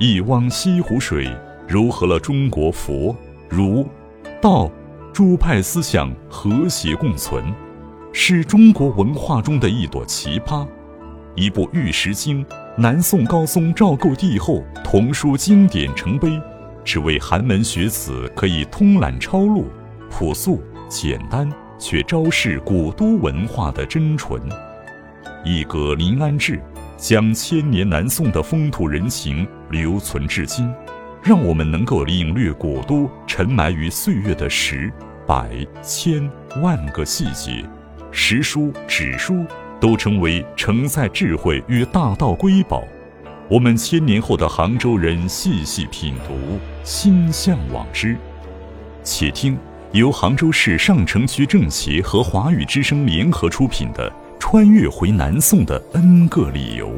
一汪西湖水，糅合了中国佛、儒、道诸派思想和谐共存，是中国文化中的一朵奇葩。一部《玉石经》，南宋高宗赵构帝后童书经典成碑，只为寒门学子可以通览抄录，朴素简单却昭示古都文化的真纯。一阁临安志，将千年南宋的风土人情留存至今，让我们能够领略古都沉埋于岁月的十、百、千、万个细节。石书、纸书都成为承载智慧与大道瑰宝。我们千年后的杭州人细细品读，心向往之。且听由杭州市上城区政协和华语之声联合出品的。穿越回南宋的 N 个理由。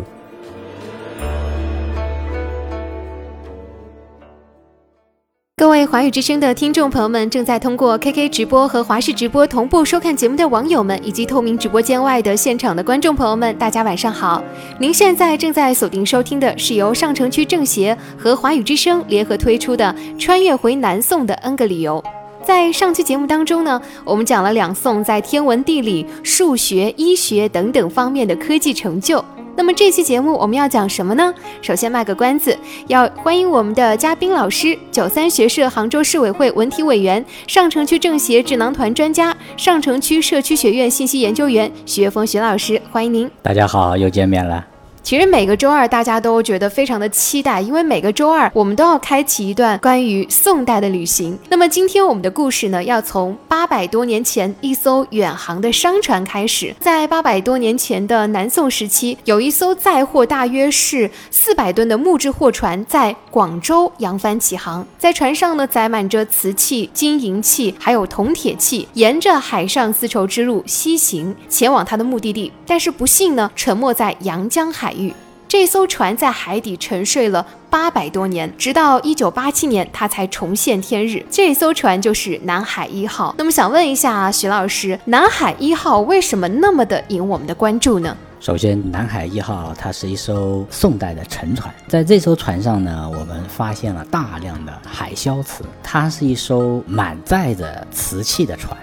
各位华语之声的听众朋友们，正在通过 KK 直播和华视直播同步收看节目的网友们，以及透明直播间外的现场的观众朋友们，大家晚上好！您现在正在锁定收听的是由上城区政协和华语之声联合推出的《穿越回南宋的 N 个理由》。在上期节目当中呢，我们讲了两宋在天文、地理、数学、医学等等方面的科技成就。那么这期节目我们要讲什么呢？首先卖个关子，要欢迎我们的嘉宾老师，九三学社杭州市委会文体委员、上城区政协智囊团专家、上城区社区学院信息研究员徐月峰徐老师，欢迎您。大家好，又见面了。其实每个周二大家都觉得非常的期待，因为每个周二我们都要开启一段关于宋代的旅行。那么今天我们的故事呢，要从八百多年前一艘远航的商船开始。在八百多年前的南宋时期，有一艘载货大约是四百吨的木质货船在广州扬帆起航，在船上呢载满着瓷器、金银器，还有铜铁器，沿着海上丝绸之路西行，前往它的目的地。但是不幸呢，沉没在阳江海。这艘船在海底沉睡了八百多年，直到一九八七年，它才重现天日。这艘船就是南海一号。那么，想问一下徐老师，南海一号为什么那么的引我们的关注呢？首先，南海一号它是一艘宋代的沉船，在这艘船上呢，我们发现了大量的海硝瓷，它是一艘满载着瓷器的船，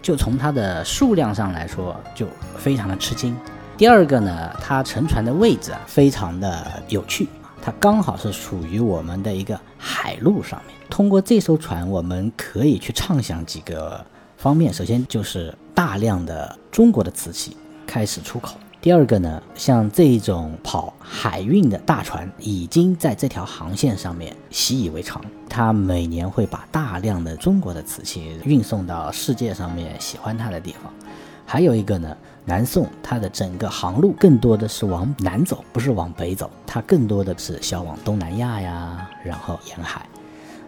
就从它的数量上来说，就非常的吃惊。第二个呢，它沉船的位置啊，非常的有趣，它刚好是属于我们的一个海路上面。通过这艘船，我们可以去畅想几个方面。首先就是大量的中国的瓷器开始出口。第二个呢，像这种跑海运的大船，已经在这条航线上面习以为常。它每年会把大量的中国的瓷器运送到世界上面喜欢它的地方。还有一个呢。南宋它的整个航路更多的是往南走，不是往北走，它更多的是销往东南亚呀，然后沿海。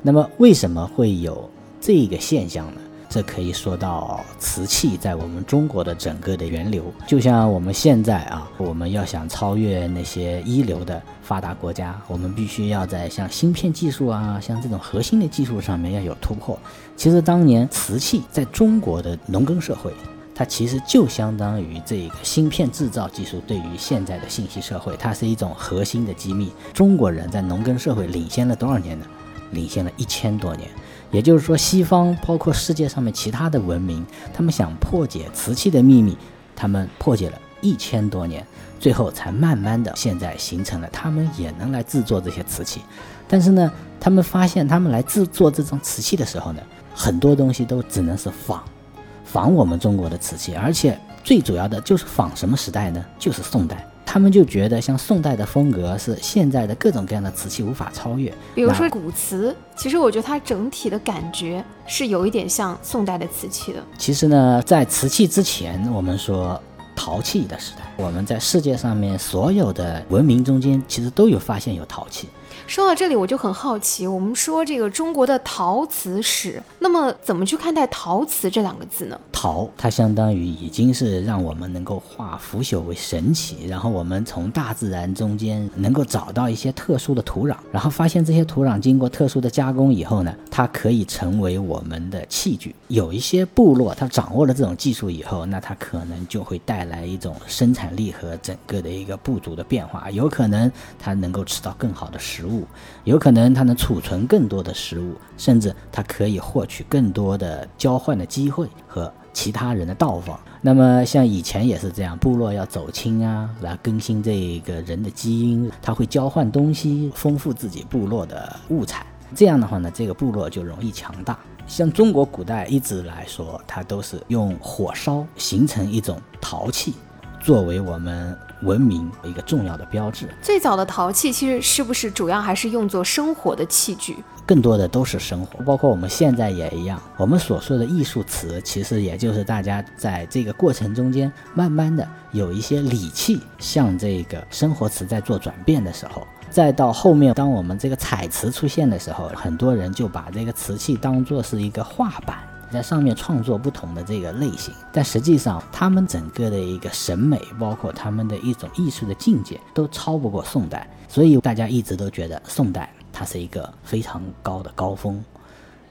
那么为什么会有这个现象呢？这可以说到瓷器在我们中国的整个的源流。就像我们现在啊，我们要想超越那些一流的发达国家，我们必须要在像芯片技术啊，像这种核心的技术上面要有突破。其实当年瓷器在中国的农耕社会。它其实就相当于这个芯片制造技术对于现在的信息社会，它是一种核心的机密。中国人在农耕社会领先了多少年呢？领先了一千多年。也就是说，西方包括世界上面其他的文明，他们想破解瓷器的秘密，他们破解了一千多年，最后才慢慢的现在形成了，他们也能来制作这些瓷器。但是呢，他们发现他们来制作这种瓷器的时候呢，很多东西都只能是仿。仿我们中国的瓷器，而且最主要的就是仿什么时代呢？就是宋代。他们就觉得像宋代的风格是现在的各种各样的瓷器无法超越。比如说古瓷，其实我觉得它整体的感觉是有一点像宋代的瓷器的。其实呢，在瓷器之前，我们说陶器的时代，我们在世界上面所有的文明中间，其实都有发现有陶器。说到这里，我就很好奇，我们说这个中国的陶瓷史，那么怎么去看待陶瓷这两个字呢？陶，它相当于已经是让我们能够化腐朽为神奇，然后我们从大自然中间能够找到一些特殊的土壤，然后发现这些土壤经过特殊的加工以后呢，它可以成为我们的器具。有一些部落，它掌握了这种技术以后，那它可能就会带来一种生产力和整个的一个部族的变化，有可能它能够吃到更好的食物。有可能它能储存更多的食物，甚至它可以获取更多的交换的机会和其他人的到访。那么像以前也是这样，部落要走亲啊，来更新这个人的基因，他会交换东西，丰富自己部落的物产。这样的话呢，这个部落就容易强大。像中国古代一直来说，它都是用火烧形成一种陶器，作为我们文明一个重要的标志。最早的陶器其实是不是主要还是用作生活的器具？更多的都是生活，包括我们现在也一样。我们所说的艺术瓷，其实也就是大家在这个过程中间，慢慢的有一些礼器向这个生活瓷在做转变的时候。再到后面，当我们这个彩瓷出现的时候，很多人就把这个瓷器当做是一个画板，在上面创作不同的这个类型。但实际上，他们整个的一个审美，包括他们的一种艺术的境界，都超不过宋代。所以大家一直都觉得宋代它是一个非常高的高峰，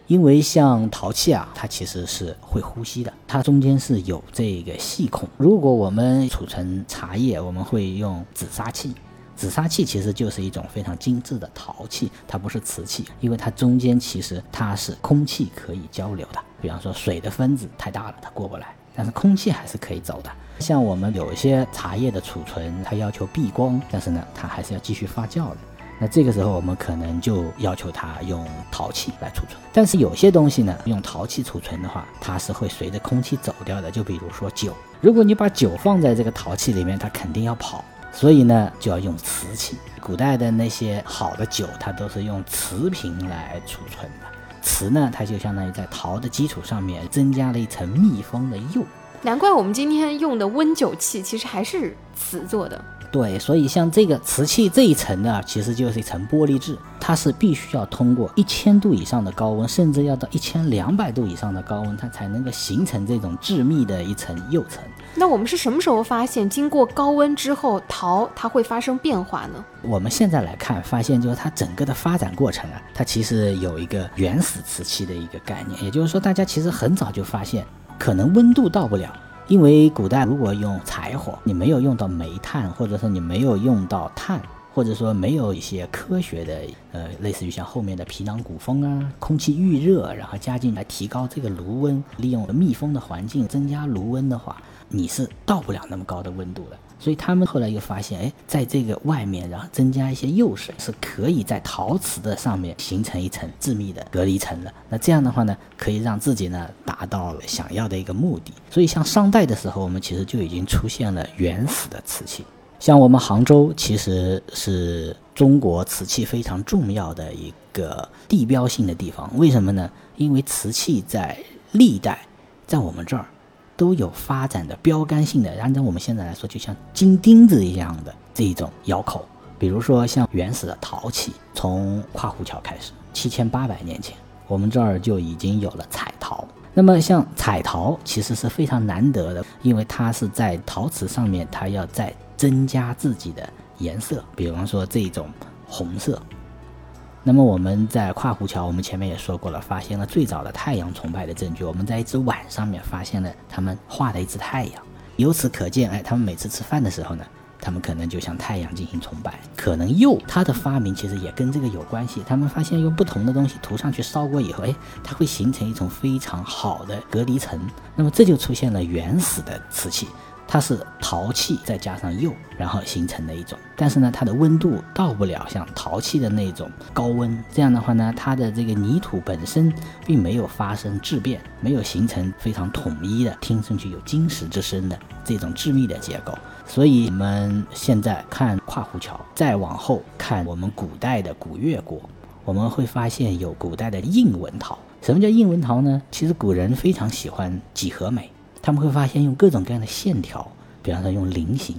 因为像陶器啊，它其实是会呼吸的，它中间是有这个细孔。如果我们储存茶叶，我们会用紫砂器。紫砂器其实就是一种非常精致的陶器，它不是瓷器，因为它中间其实它是空气可以交流的。比方说水的分子太大了，它过不来，但是空气还是可以走的。像我们有一些茶叶的储存，它要求避光，但是呢，它还是要继续发酵的。那这个时候我们可能就要求它用陶器来储存。但是有些东西呢，用陶器储存的话，它是会随着空气走掉的。就比如说酒，如果你把酒放在这个陶器里面，它肯定要跑。所以呢，就要用瓷器。古代的那些好的酒，它都是用瓷瓶来储存。瓷呢，它就相当于在陶的基础上面增加了一层密封的釉。难怪我们今天用的温酒器其实还是瓷做的。对，所以像这个瓷器这一层呢，其实就是一层玻璃质，它是必须要通过一千度以上的高温，甚至要到一千两百度以上的高温，它才能够形成这种致密的一层釉层。那我们是什么时候发现，经过高温之后，陶它会发生变化呢？我们现在来看，发现就是它整个的发展过程啊，它其实有一个原始瓷器的一个概念，也就是说，大家其实很早就发现，可能温度到不了，因为古代如果用柴火，你没有用到煤炭，或者说你没有用到碳。或者说没有一些科学的，呃，类似于像后面的皮囊鼓风啊，空气预热，然后加进来提高这个炉温，利用密封的环境增加炉温的话，你是到不了那么高的温度的。所以他们后来又发现，哎，在这个外面，然后增加一些釉水，是可以在陶瓷的上面形成一层致密的隔离层的。那这样的话呢，可以让自己呢达到想要的一个目的。所以像商代的时候，我们其实就已经出现了原始的瓷器。像我们杭州其实是中国瓷器非常重要的一个地标性的地方，为什么呢？因为瓷器在历代在我们这儿都有发展的标杆性的，按照我们现在来说，就像金钉子一样的这一种窑口。比如说像原始的陶器，从跨湖桥开始，七千八百年前，我们这儿就已经有了彩陶。那么像彩陶其实是非常难得的，因为它是在陶瓷上面，它要再增加自己的颜色，比方说这种红色。那么我们在跨湖桥，我们前面也说过了，发现了最早的太阳崇拜的证据。我们在一只碗上面发现了他们画的一只太阳，由此可见，哎，他们每次吃饭的时候呢，他们可能就向太阳进行崇拜。可能釉它的发明其实也跟这个有关系。他们发现用不同的东西涂上去烧过以后，哎，它会形成一种非常好的隔离层。那么这就出现了原始的瓷器。它是陶器再加上釉，然后形成的一种，但是呢，它的温度到不了像陶器的那种高温。这样的话呢，它的这个泥土本身并没有发生质变，没有形成非常统一的、听上去有金石之声的这种致密的结构。所以，我们现在看跨湖桥，再往后看我们古代的古越国，我们会发现有古代的印纹陶。什么叫印纹陶呢？其实古人非常喜欢几何美。他们会发现用各种各样的线条，比方说用菱形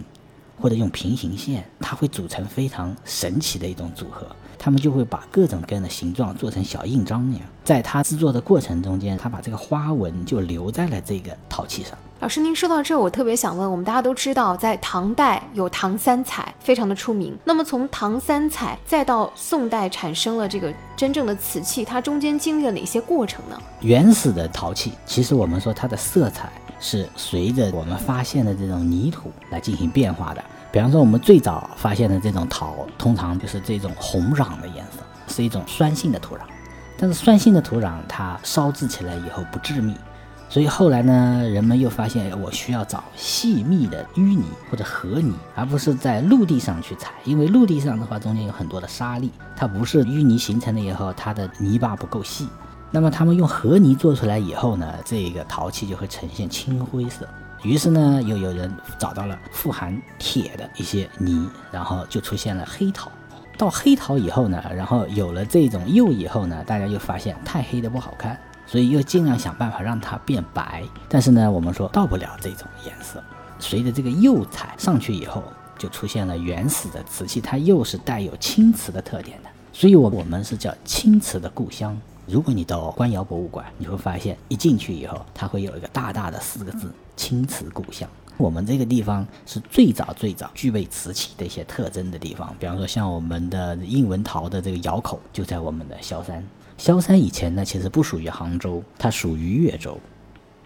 或者用平行线，它会组成非常神奇的一种组合。他们就会把各种各样的形状做成小印章那样，在它制作的过程中间，他把这个花纹就留在了这个陶器上。老师，您说到这，我特别想问，我们大家都知道，在唐代有唐三彩，非常的出名。那么从唐三彩再到宋代产生了这个真正的瓷器，它中间经历了哪些过程呢？原始的陶器，其实我们说它的色彩。是随着我们发现的这种泥土来进行变化的。比方说，我们最早发现的这种陶，通常就是这种红壤的颜色，是一种酸性的土壤。但是酸性的土壤它烧制起来以后不致密，所以后来呢，人们又发现我需要找细密的淤泥或者河泥，而不是在陆地上去采，因为陆地上的话中间有很多的沙粒，它不是淤泥形成了以后，它的泥巴不够细。那么他们用河泥做出来以后呢，这个陶器就会呈现青灰色。于是呢，又有人找到了富含铁的一些泥，然后就出现了黑陶。到黑陶以后呢，然后有了这种釉以后呢，大家又发现太黑的不好看，所以又尽量想办法让它变白。但是呢，我们说到不了这种颜色。随着这个釉彩上去以后，就出现了原始的瓷器，它又是带有青瓷的特点的。所以，我我们是叫青瓷的故乡。如果你到官窑博物馆，你会发现一进去以后，它会有一个大大的四个字“青瓷故乡”。我们这个地方是最早最早具备瓷器的一些特征的地方。比方说，像我们的印纹陶的这个窑口就在我们的萧山。萧山以前呢，其实不属于杭州，它属于越州。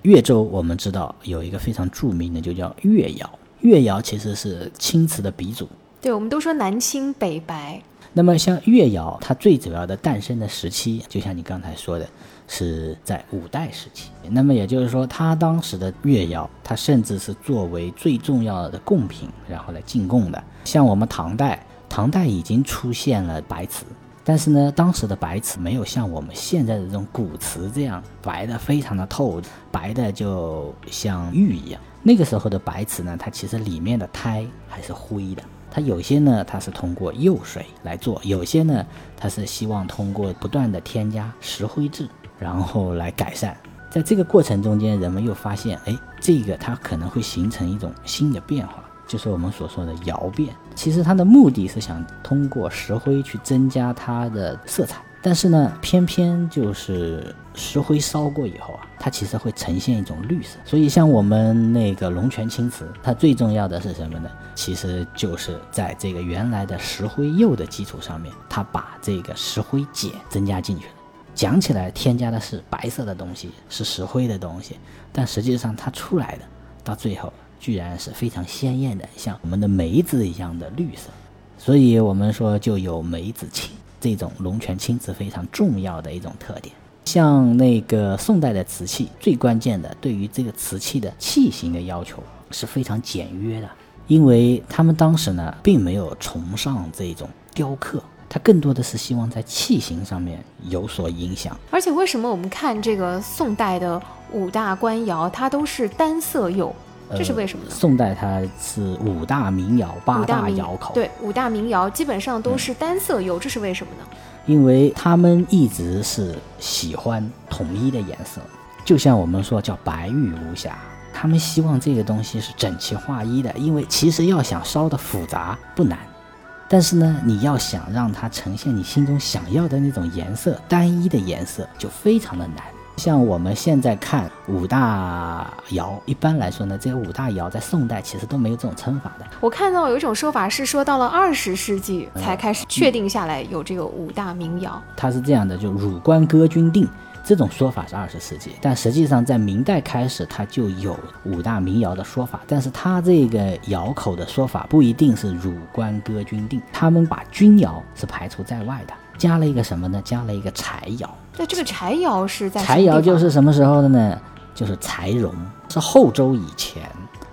越州我们知道有一个非常著名的，就叫越窑。越窑其实是青瓷的鼻祖。对，我们都说南青北白。那么像越窑，它最主要的诞生的时期，就像你刚才说的，是在五代时期。那么也就是说，它当时的越窑，它甚至是作为最重要的贡品，然后来进贡的。像我们唐代，唐代已经出现了白瓷，但是呢，当时的白瓷没有像我们现在的这种古瓷这样白的非常的透，白的就像玉一样。那个时候的白瓷呢，它其实里面的胎还是灰的。它有些呢，它是通过釉水来做；有些呢，它是希望通过不断的添加石灰质，然后来改善。在这个过程中间，人们又发现，哎，这个它可能会形成一种新的变化，就是我们所说的窑变。其实它的目的是想通过石灰去增加它的色彩。但是呢，偏偏就是石灰烧过以后啊，它其实会呈现一种绿色。所以像我们那个龙泉青瓷，它最重要的是什么呢？其实就是在这个原来的石灰釉的基础上面，它把这个石灰碱增加进去了。讲起来添加的是白色的东西，是石灰的东西，但实际上它出来的到最后居然是非常鲜艳的，像我们的梅子一样的绿色。所以我们说就有梅子青。这种龙泉青瓷非常重要的一种特点，像那个宋代的瓷器，最关键的对于这个瓷器的器型的要求是非常简约的，因为他们当时呢并没有崇尚这种雕刻，它更多的是希望在器型上面有所影响。而且为什么我们看这个宋代的五大官窑，它都是单色釉？这是为什么呢？宋代它是五大名窑，八大窑口。对，五大名窑基本上都是单色釉，这是为什么呢？因为他们一直是喜欢统一的颜色，就像我们说叫白玉无瑕，他们希望这个东西是整齐划一的。因为其实要想烧的复杂不难，但是呢，你要想让它呈现你心中想要的那种颜色，单一的颜色就非常的难。像我们现在看五大窑，一般来说呢，这个五大窑在宋代其实都没有这种称法的。我看到有一种说法是说到了二十世纪才开始确定下来有这个五大名窑。它是这样的，就汝官歌君定这种说法是二十世纪，但实际上在明代开始它就有五大名窑的说法，但是它这个窑口的说法不一定是汝官歌君定，他们把钧窑是排除在外的。加了一个什么呢？加了一个柴窑。对，这个柴窑是在柴窑就是什么时候的呢？就是柴荣，是后周以前，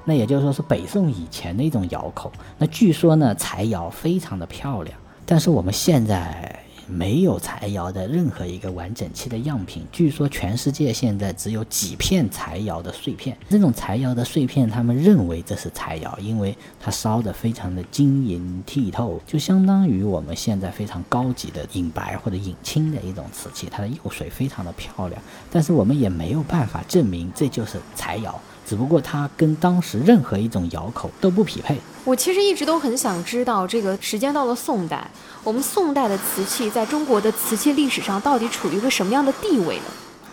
那也就是说是北宋以前的一种窑口。那据说呢，柴窑非常的漂亮，但是我们现在。没有柴窑的任何一个完整器的样品，据说全世界现在只有几片柴窑的碎片。这种柴窑的碎片，他们认为这是柴窑，因为它烧得非常的晶莹剔透，就相当于我们现在非常高级的隐白或者隐青的一种瓷器，它的釉水非常的漂亮。但是我们也没有办法证明这就是柴窑。只不过它跟当时任何一种窑口都不匹配。我其实一直都很想知道，这个时间到了宋代，我们宋代的瓷器在中国的瓷器历史上到底处于一个什么样的地位呢？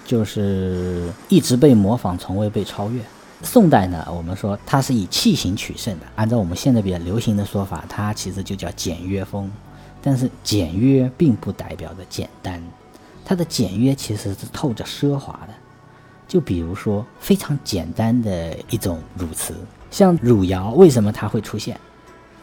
就是一直被模仿，从未被超越。宋代呢，我们说它是以器型取胜的。按照我们现在比较流行的说法，它其实就叫简约风。但是简约并不代表着简单，它的简约其实是透着奢华的。就比如说非常简单的一种汝瓷，像汝窑，为什么它会出现？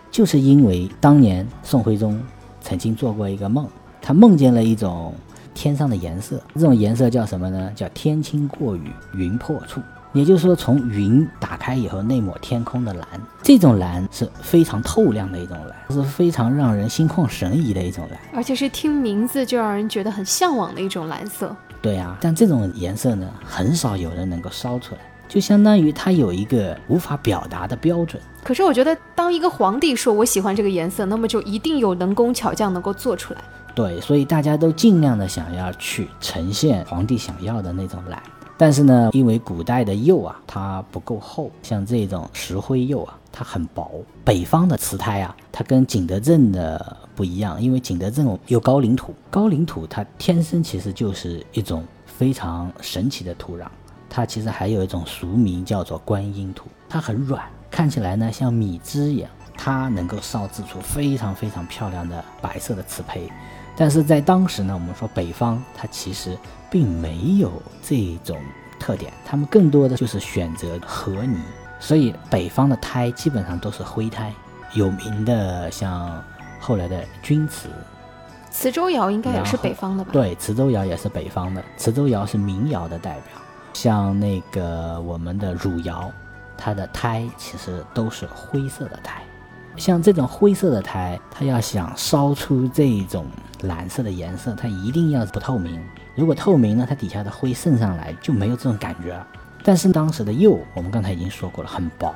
就是因为当年宋徽宗曾经做过一个梦，他梦见了一种天上的颜色，这种颜色叫什么呢？叫天青过雨，云破处。也就是说，从云打开以后，那抹天空的蓝，这种蓝是非常透亮的一种蓝，是非常让人心旷神怡的一种蓝，而且是听名字就让人觉得很向往的一种蓝色。对啊，但这种颜色呢，很少有人能够烧出来，就相当于它有一个无法表达的标准。可是我觉得，当一个皇帝说我喜欢这个颜色，那么就一定有能工巧匠能够做出来。对，所以大家都尽量的想要去呈现皇帝想要的那种蓝。但是呢，因为古代的釉啊，它不够厚，像这种石灰釉啊，它很薄。北方的瓷胎啊，它跟景德镇的不一样，因为景德镇有高岭土，高岭土它天生其实就是一种非常神奇的土壤，它其实还有一种俗名叫做观音土，它很软，看起来呢像米汁一样，它能够烧制出非常非常漂亮的白色的瓷胚。但是在当时呢，我们说北方它其实。并没有这种特点，他们更多的就是选择和泥，所以北方的胎基本上都是灰胎。有名的像后来的钧瓷，磁州窑应该也是北方的吧？对，磁州窑也是北方的，磁州窑是民窑的代表。像那个我们的汝窑，它的胎其实都是灰色的胎。像这种灰色的胎，它要想烧出这种蓝色的颜色，它一定要不透明。如果透明呢，它底下的灰渗上来就没有这种感觉了。但是当时的釉，我们刚才已经说过了，很薄，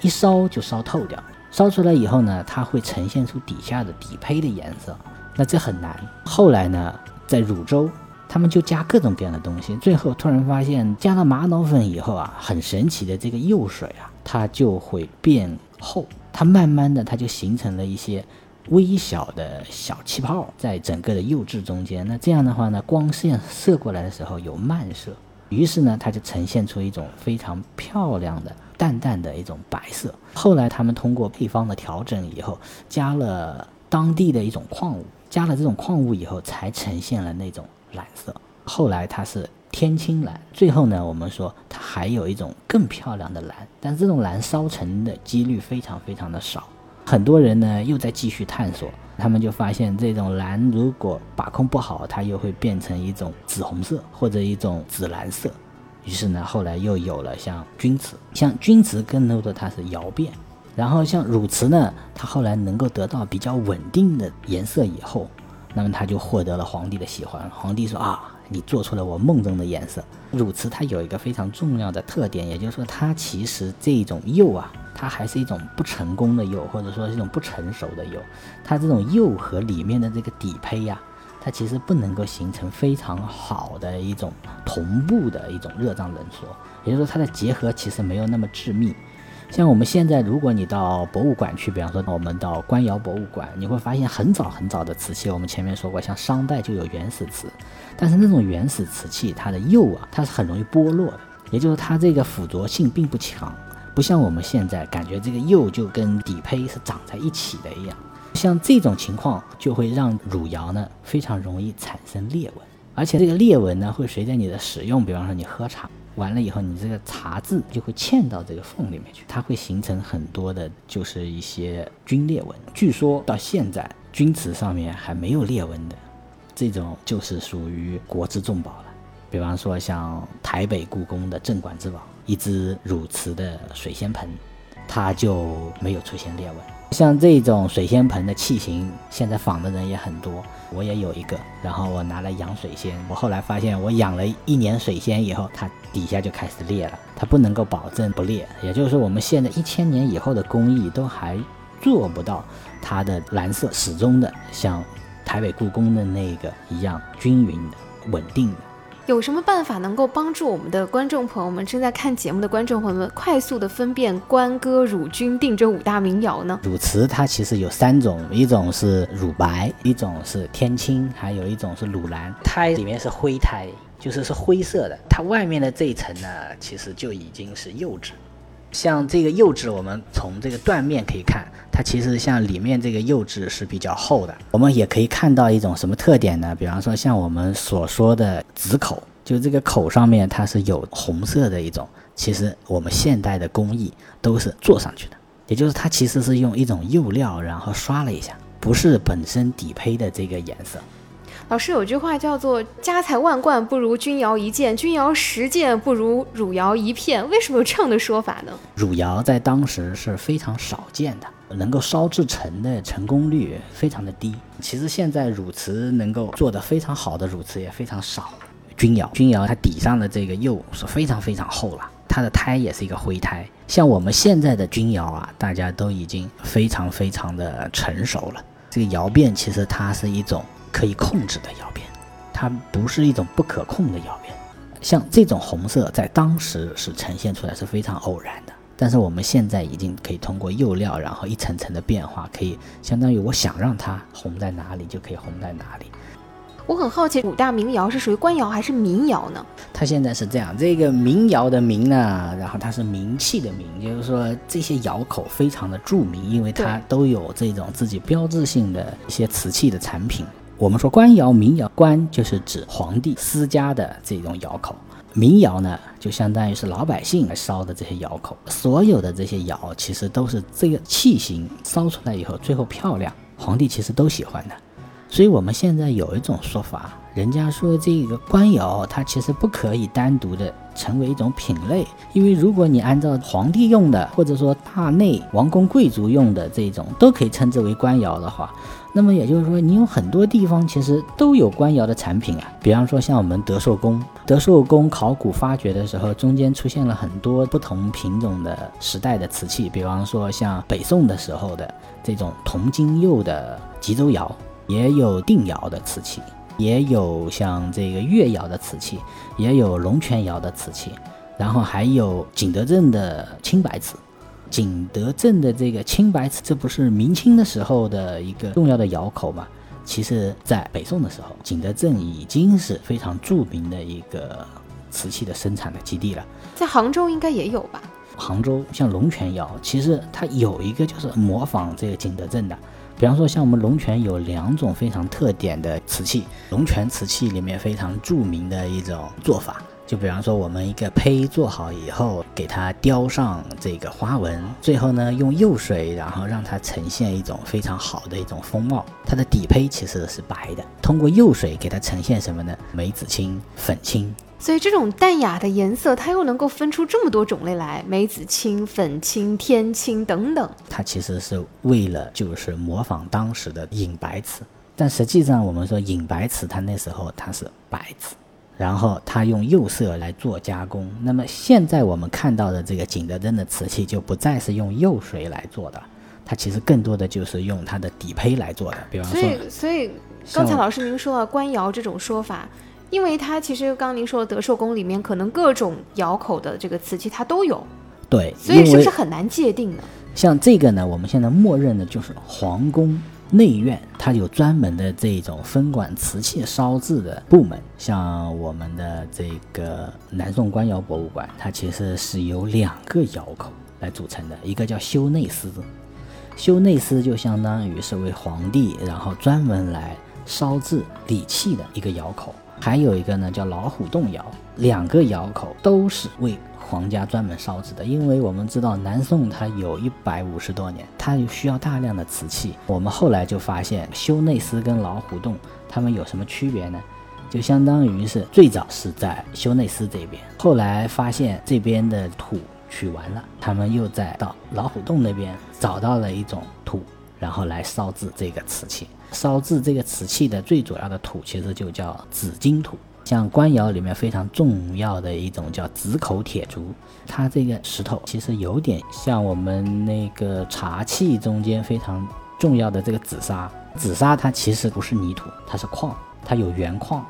一烧就烧透掉。烧出来以后呢，它会呈现出底下的底胚的颜色，那这很难。后来呢，在汝州，他们就加各种各样的东西，最后突然发现加了玛瑙粉以后啊，很神奇的这个釉水啊，它就会变厚，它慢慢的它就形成了一些。微小的小气泡在整个的釉质中间，那这样的话呢，光线射过来的时候有漫射，于是呢，它就呈现出一种非常漂亮的淡淡的一种白色。后来他们通过配方的调整以后，加了当地的一种矿物，加了这种矿物以后，才呈现了那种蓝色。后来它是天青蓝，最后呢，我们说它还有一种更漂亮的蓝，但这种蓝烧成的几率非常非常的少。很多人呢又在继续探索，他们就发现这种蓝如果把控不好，它又会变成一种紫红色或者一种紫蓝色。于是呢，后来又有了像钧瓷，像钧瓷更多的它是窑变，然后像汝瓷呢，它后来能够得到比较稳定的颜色以后，那么它就获得了皇帝的喜欢。皇帝说啊，你做出了我梦中的颜色。汝瓷它有一个非常重要的特点，也就是说它其实这种釉啊。它还是一种不成功的釉，或者说是一种不成熟的釉。它这种釉和里面的这个底胚呀，它其实不能够形成非常好的一种同步的一种热胀冷缩，也就是说它的结合其实没有那么致密。像我们现在，如果你到博物馆去，比方说我们到官窑博物馆，你会发现很早很早的瓷器。我们前面说过，像商代就有原始瓷，但是那种原始瓷器它的釉啊，它是很容易剥落的，也就是它这个附着性并不强。不像我们现在感觉这个釉就跟底胚是长在一起的一样，像这种情况就会让汝窑呢非常容易产生裂纹，而且这个裂纹呢会随着你的使用，比方说你喝茶完了以后，你这个茶渍就会嵌到这个缝里面去，它会形成很多的就是一些菌裂纹。据说到现在钧瓷上面还没有裂纹的，这种就是属于国之重宝了。比方说像台北故宫的镇馆之宝。一只汝瓷的水仙盆，它就没有出现裂纹。像这种水仙盆的器型，现在仿的人也很多，我也有一个。然后我拿来养水仙，我后来发现，我养了一年水仙以后，它底下就开始裂了。它不能够保证不裂，也就是说，我们现在一千年以后的工艺都还做不到它的蓝色始终的像台北故宫的那个一样均匀的、稳定的。有什么办法能够帮助我们的观众朋友们，正在看节目的观众朋友们，快速的分辨关歌、乳君、定这五大名窑呢？汝瓷它其实有三种，一种是乳白，一种是天青，还有一种是乳蓝。胎里面是灰胎，就是是灰色的。它外面的这一层呢，其实就已经是釉质。像这个釉质，我们从这个断面可以看，它其实像里面这个釉质是比较厚的。我们也可以看到一种什么特点呢？比方说像我们所说的紫口，就这个口上面它是有红色的一种。其实我们现代的工艺都是做上去的，也就是它其实是用一种釉料然后刷了一下，不是本身底胚的这个颜色。老师有句话叫做“家财万贯不如钧窑一件，钧窑十件不如汝窑一片”。为什么有这样的说法呢？汝窑在当时是非常少见的，能够烧制成的成功率非常的低。其实现在汝瓷能够做得非常好的汝瓷也非常少。钧窑，钧窑它底上的这个釉是非常非常厚了，它的胎也是一个灰胎。像我们现在的钧窑啊，大家都已经非常非常的成熟了。这个窑变其实它是一种。可以控制的窑变，它不是一种不可控的窑变。像这种红色，在当时是呈现出来是非常偶然的。但是我们现在已经可以通过釉料，然后一层层的变化，可以相当于我想让它红在哪里，就可以红在哪里。我很好奇，五大名窑是属于官窑还是民窑呢？它现在是这样，这个民窑的民呢，然后它是名气的名，就是说这些窑口非常的著名，因为它都有这种自己标志性的一些瓷器的产品。我们说官窑、民窑，官就是指皇帝私家的这种窑口，民窑呢就相当于是老百姓来烧的这些窑口。所有的这些窑其实都是这个器型烧出来以后，最后漂亮，皇帝其实都喜欢的。所以我们现在有一种说法，人家说这个官窑它其实不可以单独的成为一种品类，因为如果你按照皇帝用的，或者说大内王公贵族用的这种都可以称之为官窑的话。那么也就是说，你有很多地方其实都有官窑的产品啊。比方说，像我们德寿宫，德寿宫考古发掘的时候，中间出现了很多不同品种的时代的瓷器。比方说，像北宋的时候的这种铜金釉的吉州窑，也有定窑的瓷器，也有像这个越窑的瓷器，也有龙泉窑的瓷器，然后还有景德镇的青白瓷。景德镇的这个青白瓷，这不是明清的时候的一个重要的窑口吗？其实，在北宋的时候，景德镇已经是非常著名的一个瓷器的生产的基地了。在杭州应该也有吧？杭州像龙泉窑，其实它有一个就是模仿这个景德镇的，比方说像我们龙泉有两种非常特点的瓷器，龙泉瓷器里面非常著名的一种做法。就比方说，我们一个胚做好以后，给它雕上这个花纹，最后呢用釉水，然后让它呈现一种非常好的一种风貌。它的底胚其实是白的，通过釉水给它呈现什么呢？梅子青、粉青。所以这种淡雅的颜色，它又能够分出这么多种类来，梅子青、粉青、天青等等。它其实是为了就是模仿当时的隐白瓷，但实际上我们说隐白瓷，它那时候它是白瓷。然后他用釉色来做加工。那么现在我们看到的这个景德镇的瓷器就不再是用釉水来做的，它其实更多的就是用它的底胚来做的。比方说，所以所以刚才老师您说了官窑这种说法，因为它其实刚刚您说的德寿宫里面可能各种窑口的这个瓷器它都有，对，所以是不是很难界定呢？像这个呢，我们现在默认的就是皇宫。内院它有专门的这种分管瓷器烧制的部门，像我们的这个南宋官窑博物馆，它其实是由两个窑口来组成的，一个叫修内司，修内司就相当于是为皇帝然后专门来烧制礼器的一个窑口，还有一个呢叫老虎洞窑，两个窑口都是为。皇家专门烧制的，因为我们知道南宋它有一百五十多年，它需要大量的瓷器。我们后来就发现修内司跟老虎洞它们有什么区别呢？就相当于是最早是在修内司这边，后来发现这边的土取完了，他们又在到老虎洞那边找到了一种土，然后来烧制这个瓷器。烧制这个瓷器的最主要的土其实就叫紫金土。像官窑里面非常重要的一种叫紫口铁竹，它这个石头其实有点像我们那个茶器中间非常重要的这个紫砂。紫砂它其实不是泥土，它是矿，它有原矿。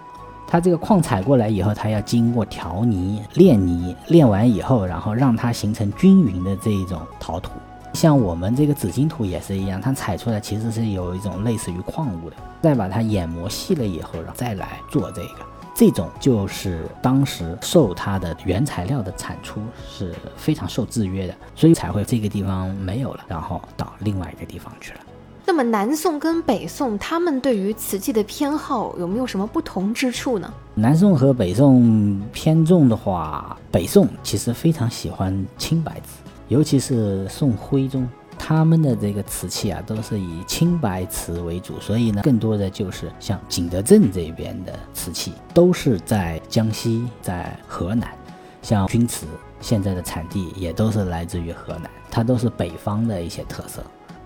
它这个矿采过来以后，它要经过调泥、炼泥，炼完以后，然后让它形成均匀的这一种陶土。像我们这个紫金土也是一样，它采出来其实是有一种类似于矿物的，再把它研磨细了以后，然后再来做这个。这种就是当时受它的原材料的产出是非常受制约的，所以才会这个地方没有了，然后到另外一个地方去了。那么南宋跟北宋，他们对于瓷器的偏好有没有什么不同之处呢？南宋和北宋偏重的话，北宋其实非常喜欢青白瓷，尤其是宋徽宗。他们的这个瓷器啊，都是以青白瓷为主，所以呢，更多的就是像景德镇这边的瓷器，都是在江西、在河南，像钧瓷现在的产地也都是来自于河南，它都是北方的一些特色。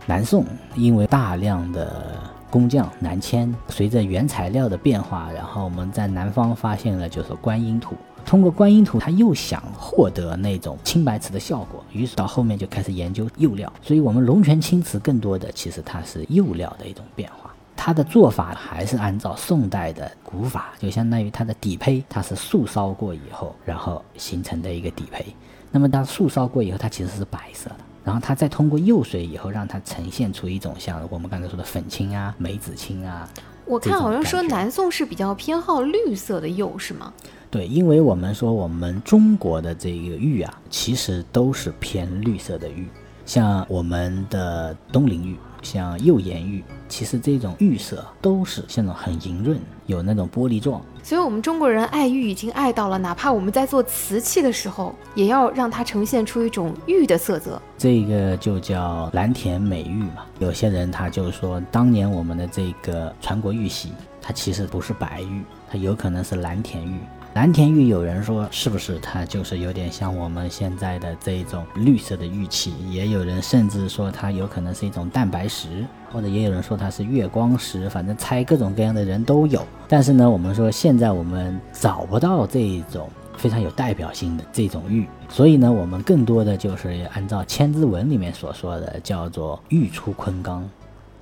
南宋因为大量的工匠南迁，随着原材料的变化，然后我们在南方发现了就是观音土。通过观音土，他又想获得那种青白瓷的效果，于是到后面就开始研究釉料。所以，我们龙泉青瓷更多的其实它是釉料的一种变化。它的做法还是按照宋代的古法，就相当于它的底胚，它是素烧过以后，然后形成的一个底胚。那么它素烧过以后，它其实是白色的。然后它再通过釉水以后，让它呈现出一种像我们刚才说的粉青啊、梅子青啊。我看好像说南宋是比较偏好绿色的釉，是吗？对，因为我们说我们中国的这个玉啊，其实都是偏绿色的玉，像我们的东陵玉，像右岩玉，其实这种玉色都是像那种很莹润，有那种玻璃状。所以，我们中国人爱玉已经爱到了，哪怕我们在做瓷器的时候，也要让它呈现出一种玉的色泽。这个就叫蓝田美玉嘛。有些人他就说，当年我们的这个传国玉玺，它其实不是白玉，它有可能是蓝田玉。蓝田玉有人说是不是它就是有点像我们现在的这种绿色的玉器？也有人甚至说它有可能是一种蛋白石，或者也有人说它是月光石，反正猜各种各样的人都有。但是呢，我们说现在我们找不到这种非常有代表性的这种玉，所以呢，我们更多的就是按照《千字文》里面所说的叫做“玉出昆冈”。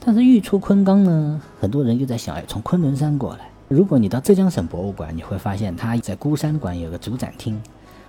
但是“玉出昆冈”呢，很多人就在想，哎，从昆仑山过来。如果你到浙江省博物馆，你会发现它在孤山馆有个主展厅，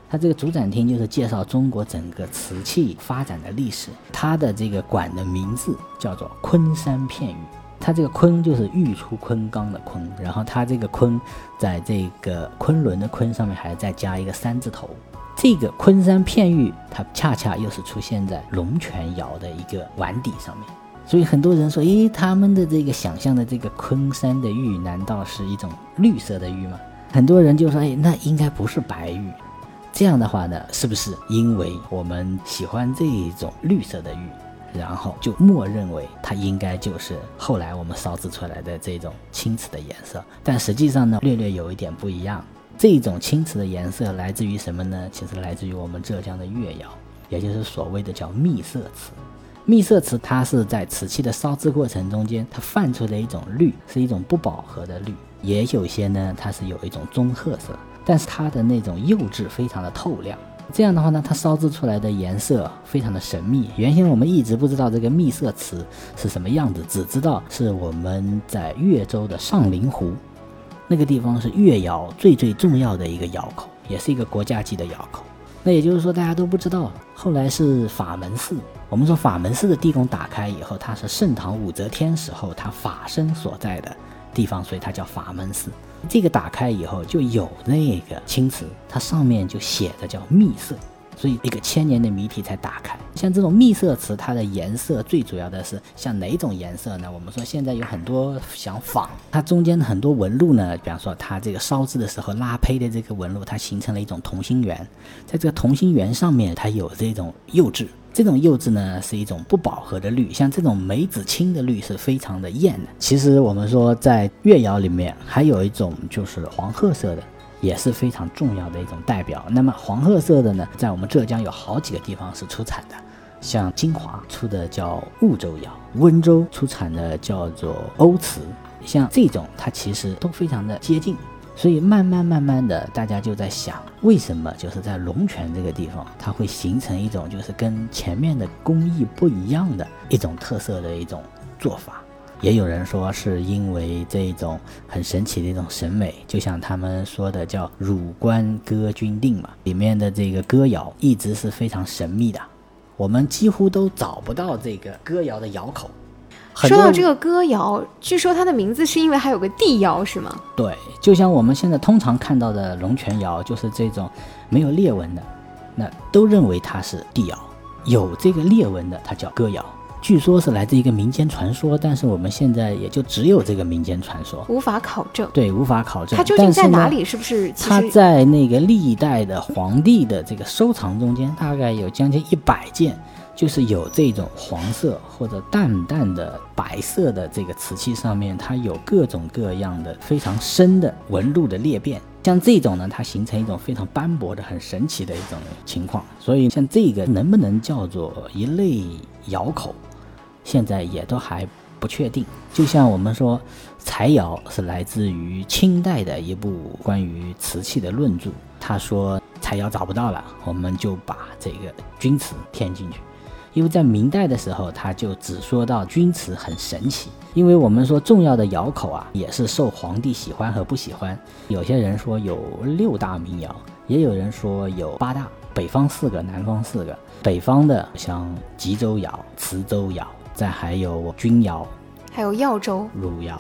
它这个主展厅就是介绍中国整个瓷器发展的历史。它的这个馆的名字叫做昆山片玉，它这个昆就是玉出昆冈的昆，然后它这个昆在这个昆仑的昆上面还再加一个三字头。这个昆山片玉，它恰恰又是出现在龙泉窑的一个碗底上面。所以很多人说，诶，他们的这个想象的这个昆山的玉，难道是一种绿色的玉吗？很多人就说，诶，那应该不是白玉。这样的话呢，是不是因为我们喜欢这种绿色的玉，然后就默认为它应该就是后来我们烧制出来的这种青瓷的颜色？但实际上呢，略略有一点不一样。这种青瓷的颜色来自于什么呢？其实来自于我们浙江的越窑，也就是所谓的叫秘色瓷。秘色瓷，它是在瓷器的烧制过程中间，它泛出的一种绿，是一种不饱和的绿。也有些呢，它是有一种棕褐色，但是它的那种釉质非常的透亮。这样的话呢，它烧制出来的颜色非常的神秘。原先我们一直不知道这个秘色瓷是什么样子，只知道是我们在越州的上林湖那个地方是越窑最最重要的一个窑口，也是一个国家级的窑口。那也就是说，大家都不知道，后来是法门寺。我们说法门寺的地宫打开以后，它是盛唐武则天时候他法身所在的地方，所以它叫法门寺。这个打开以后就有那个青瓷，它上面就写的叫秘色。所以一个千年的谜题才打开。像这种秘色瓷，它的颜色最主要的是像哪种颜色呢？我们说现在有很多想仿，它中间的很多纹路呢，比方说它这个烧制的时候拉胚的这个纹路，它形成了一种同心圆，在这个同心圆上面它有这种釉质，这种釉质呢是一种不饱和的绿，像这种梅子青的绿是非常的艳的。其实我们说在越窑里面还有一种就是黄褐色的。也是非常重要的一种代表。那么黄褐色的呢，在我们浙江有好几个地方是出产的，像金华出的叫婺州窑，温州出产的叫做瓯瓷，像这种它其实都非常的接近。所以慢慢慢慢的，大家就在想，为什么就是在龙泉这个地方，它会形成一种就是跟前面的工艺不一样的一种特色的一种做法。也有人说是因为这种很神奇的一种审美，就像他们说的叫“汝官歌君定”嘛，里面的这个歌谣一直是非常神秘的，我们几乎都找不到这个歌谣的窑口。说到这个歌谣，据说它的名字是因为还有个地窑，是吗？对，就像我们现在通常看到的龙泉窑，就是这种没有裂纹的，那都认为它是地窑；有这个裂纹的，它叫歌窑。据说是来自一个民间传说，但是我们现在也就只有这个民间传说，无法考证。对，无法考证。它究竟在哪里？是不是？它在那个历代的皇帝的这个收藏中间，大概有将近一百件就是有这种黄色或者淡淡的白色的这个瓷器上面，它有各种各样的非常深的纹路的裂变。像这种呢，它形成一种非常斑驳的、很神奇的一种情况。所以像这个能不能叫做一类窑口，现在也都还不确定。就像我们说，柴窑是来自于清代的一部关于瓷器的论著，他说柴窑找不到了，我们就把这个钧瓷添进去。因为在明代的时候，他就只说到钧瓷很神奇。因为我们说重要的窑口啊，也是受皇帝喜欢和不喜欢。有些人说有六大名窑，也有人说有八大，北方四个，南方四个。北方的像吉州窑、磁州窑，再还有钧窑，还有耀州、汝窑。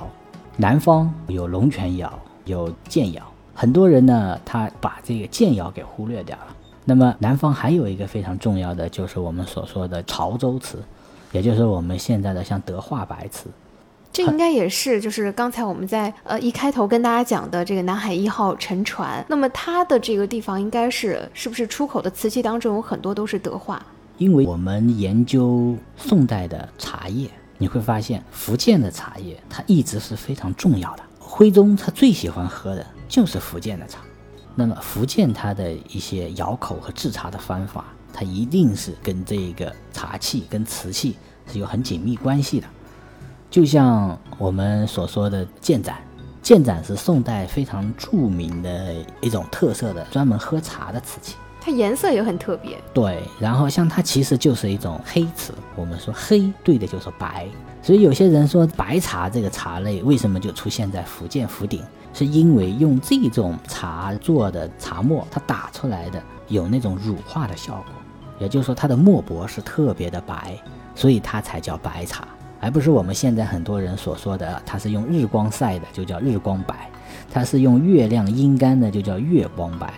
南方有龙泉窑，有建窑。很多人呢，他把这个建窑给忽略掉了。那么南方还有一个非常重要的，就是我们所说的潮州瓷，也就是我们现在的像德化白瓷。这应该也是，就是刚才我们在呃一开头跟大家讲的这个南海一号沉船。那么它的这个地方应该是是不是出口的瓷器当中有很多都是德化？因为我们研究宋代的茶叶，你会发现福建的茶叶它一直是非常重要的。徽宗他最喜欢喝的就是福建的茶。那么福建它的一些窑口和制茶的方法，它一定是跟这个茶器跟瓷器是有很紧密关系的。就像我们所说的建盏，建盏是宋代非常著名的一种特色的专门喝茶的瓷器，它颜色也很特别。对，然后像它其实就是一种黑瓷，我们说黑对的就是白，所以有些人说白茶这个茶类为什么就出现在福建福鼎，是因为用这种茶做的茶沫，它打出来的有那种乳化的效果，也就是说它的墨薄是特别的白，所以它才叫白茶。而不是我们现在很多人所说的，它是用日光晒的，就叫日光白；它是用月亮阴干的，就叫月光白。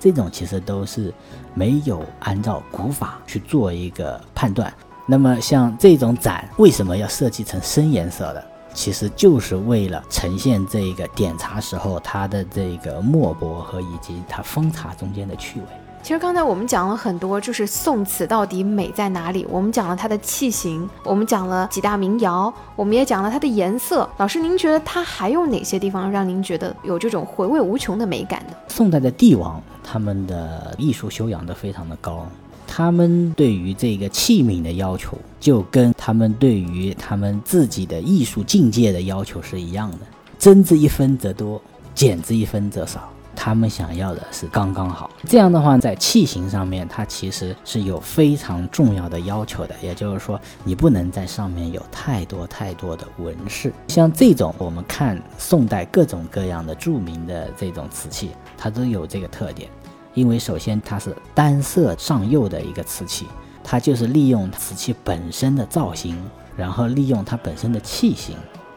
这种其实都是没有按照古法去做一个判断。那么像这种盏为什么要设计成深颜色的？其实就是为了呈现这个点茶时候它的这个墨薄和以及它封茶中间的趣味。其实刚才我们讲了很多，就是宋瓷到底美在哪里？我们讲了它的器型，我们讲了几大名窑，我们也讲了它的颜色。老师，您觉得它还有哪些地方让您觉得有这种回味无穷的美感呢？宋代的帝王，他们的艺术修养都非常的高，他们对于这个器皿的要求，就跟他们对于他们自己的艺术境界的要求是一样的，增之一分则多，减之一分则少。他们想要的是刚刚好，这样的话，在器型上面，它其实是有非常重要的要求的。也就是说，你不能在上面有太多太多的纹饰。像这种，我们看宋代各种各样的著名的这种瓷器，它都有这个特点。因为首先它是单色上釉的一个瓷器，它就是利用瓷器本身的造型，然后利用它本身的器型，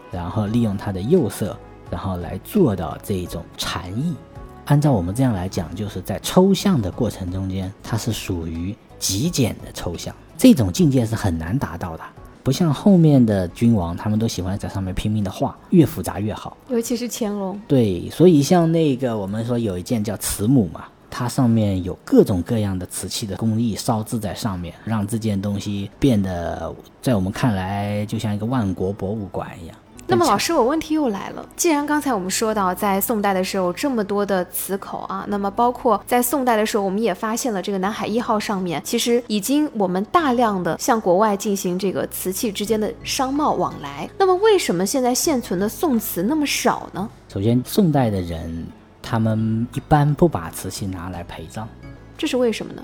然后利用它的釉色，然后来做到这种禅意。按照我们这样来讲，就是在抽象的过程中间，它是属于极简的抽象，这种境界是很难达到的。不像后面的君王，他们都喜欢在上面拼命的画，越复杂越好。尤其是乾隆。对，所以像那个我们说有一件叫慈母嘛，它上面有各种各样的瓷器的工艺烧制在上面，让这件东西变得在我们看来就像一个万国博物馆一样。那么老师，我问题又来了。既然刚才我们说到，在宋代的时候这么多的瓷口啊，那么包括在宋代的时候，我们也发现了这个南海一号上面，其实已经我们大量的向国外进行这个瓷器之间的商贸往来。那么为什么现在现存的宋瓷那么少呢？首先，宋代的人他们一般不把瓷器拿来陪葬，这是为什么呢？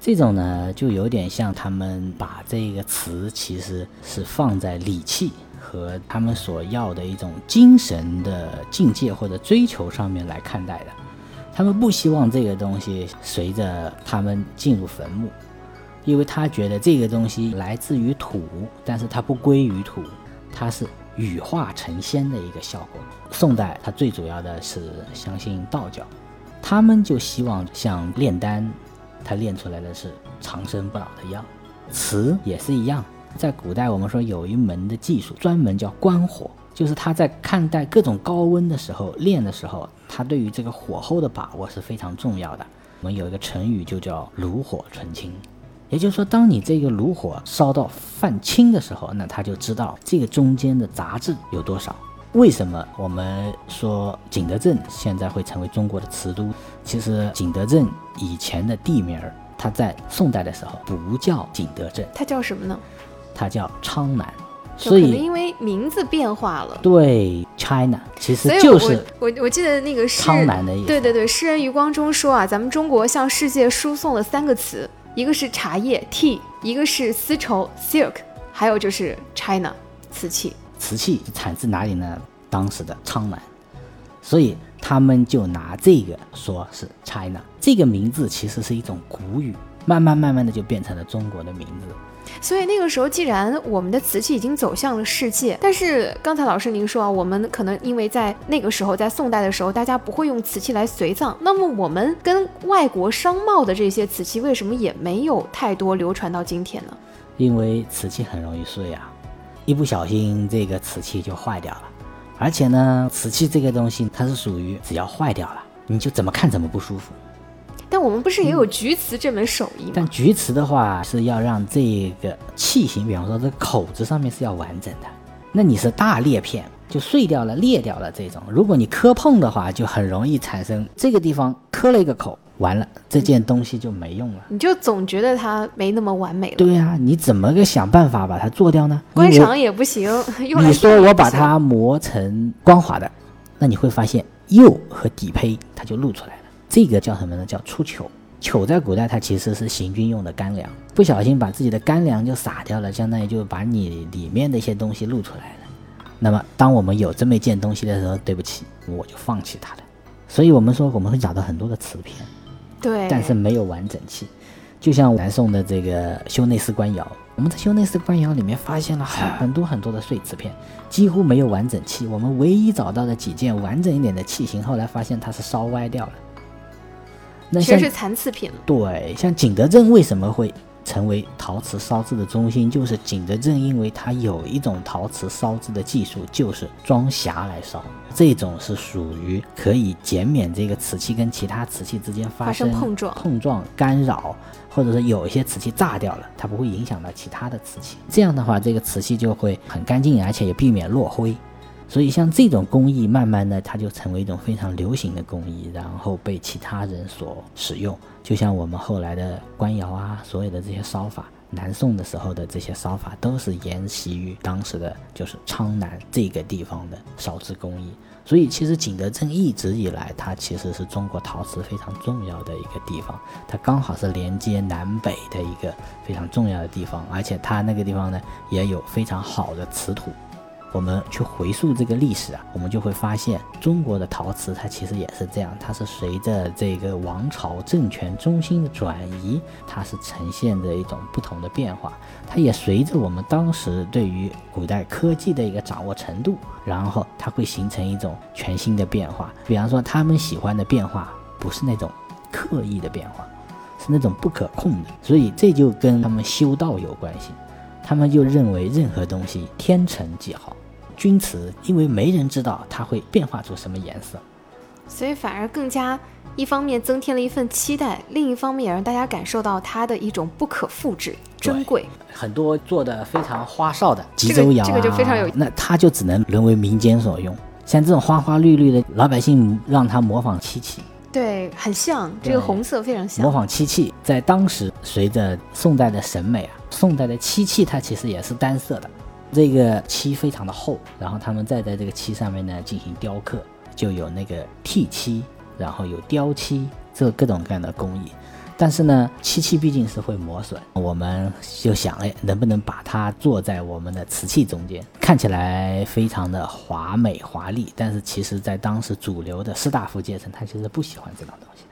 这种呢，就有点像他们把这个瓷其实是放在礼器。和他们所要的一种精神的境界或者追求上面来看待的，他们不希望这个东西随着他们进入坟墓，因为他觉得这个东西来自于土，但是它不归于土，它是羽化成仙的一个效果。宋代它最主要的是相信道教，他们就希望像炼丹，他炼出来的是长生不老的药，瓷也是一样。在古代，我们说有一门的技术，专门叫关火，就是他在看待各种高温的时候炼的时候，他对于这个火候的把握是非常重要的。我们有一个成语就叫炉火纯青，也就是说，当你这个炉火烧到泛青的时候，那他就知道这个中间的杂质有多少。为什么我们说景德镇现在会成为中国的瓷都？其实景德镇以前的地名，它在宋代的时候不叫景德镇，它叫什么呢？它叫昌南。就可能因为名字变化了。对，China 其实就是我我我记得那个诗苍南的意思。对对对，诗人余光中说啊，咱们中国向世界输送了三个词，一个是茶叶 tea，一个是丝绸 silk，还有就是 China 瓷器。瓷器产自哪里呢？当时的苍南，所以他们就拿这个说是 China 这个名字，其实是一种古语，慢慢慢慢的就变成了中国的名字。所以那个时候，既然我们的瓷器已经走向了世界，但是刚才老师您说啊，我们可能因为在那个时候，在宋代的时候，大家不会用瓷器来随葬，那么我们跟外国商贸的这些瓷器，为什么也没有太多流传到今天呢？因为瓷器很容易碎啊，一不小心这个瓷器就坏掉了。而且呢，瓷器这个东西，它是属于只要坏掉了，你就怎么看怎么不舒服。但我们不是也有菊瓷这门手艺吗？但菊瓷的话是要让这个器型，比方说这口子上面是要完整的。那你是大裂片，就碎掉了、裂掉了这种。如果你磕碰的话，就很容易产生这个地方磕了一个口，完了这件东西就没用了。你就总觉得它没那么完美了。对呀，你怎么个想办法把它做掉呢？观赏也不行。你说我把它磨成光滑的，那你会发现釉和底胚它就露出来了。这个叫什么呢？叫出糗。糗在古代它其实是行军用的干粮，不小心把自己的干粮就撒掉了，相当于就把你里面的一些东西露出来了。那么当我们有这么一件东西的时候，对不起，我就放弃它了。所以我们说我们会找到很多的瓷片，对，但是没有完整器。就像南宋的这个修内司官窑，我们在修内司官窑里面发现了很多很多的碎瓷片，几乎没有完整器。我们唯一找到的几件完整一点的器型，后来发现它是烧歪掉了。那全是残次品。对，像景德镇为什么会成为陶瓷烧制的中心？就是景德镇，因为它有一种陶瓷烧制的技术，就是装匣来烧。这种是属于可以减免这个瓷器跟其他瓷器之间发生碰撞、碰撞干扰，或者是有一些瓷器炸掉了，它不会影响到其他的瓷器。这样的话，这个瓷器就会很干净，而且也避免落灰。所以像这种工艺，慢慢的它就成为一种非常流行的工艺，然后被其他人所使用。就像我们后来的官窑啊，所有的这些烧法，南宋的时候的这些烧法，都是沿袭于当时的就是昌南这个地方的烧制工艺。所以其实景德镇一直以来，它其实是中国陶瓷非常重要的一个地方，它刚好是连接南北的一个非常重要的地方，而且它那个地方呢，也有非常好的瓷土。我们去回溯这个历史啊，我们就会发现，中国的陶瓷它其实也是这样，它是随着这个王朝政权中心的转移，它是呈现着一种不同的变化。它也随着我们当时对于古代科技的一个掌握程度，然后它会形成一种全新的变化。比方说，他们喜欢的变化不是那种刻意的变化，是那种不可控的。所以这就跟他们修道有关系，他们就认为任何东西天成即好。钧瓷，因为没人知道它会变化出什么颜色，所以反而更加一方面增添了一份期待，另一方面也让大家感受到它的一种不可复制、珍贵。很多做的非常花哨的吉州窑，这个就非常有，那它就只能沦为民间所用。像这种花花绿绿的，老百姓让它模仿漆器，对，很像这个红色非常像。模仿漆器，在当时随着宋代的审美啊，宋代的漆器它其实也是单色的。这个漆非常的厚，然后他们再在这个漆上面呢进行雕刻，就有那个剔漆，然后有雕漆，这各种各样的工艺。但是呢，漆器毕竟是会磨损，我们就想，哎，能不能把它做在我们的瓷器中间，看起来非常的华美华丽。但是其实，在当时主流的士大夫阶层，他其实不喜欢这种东西的，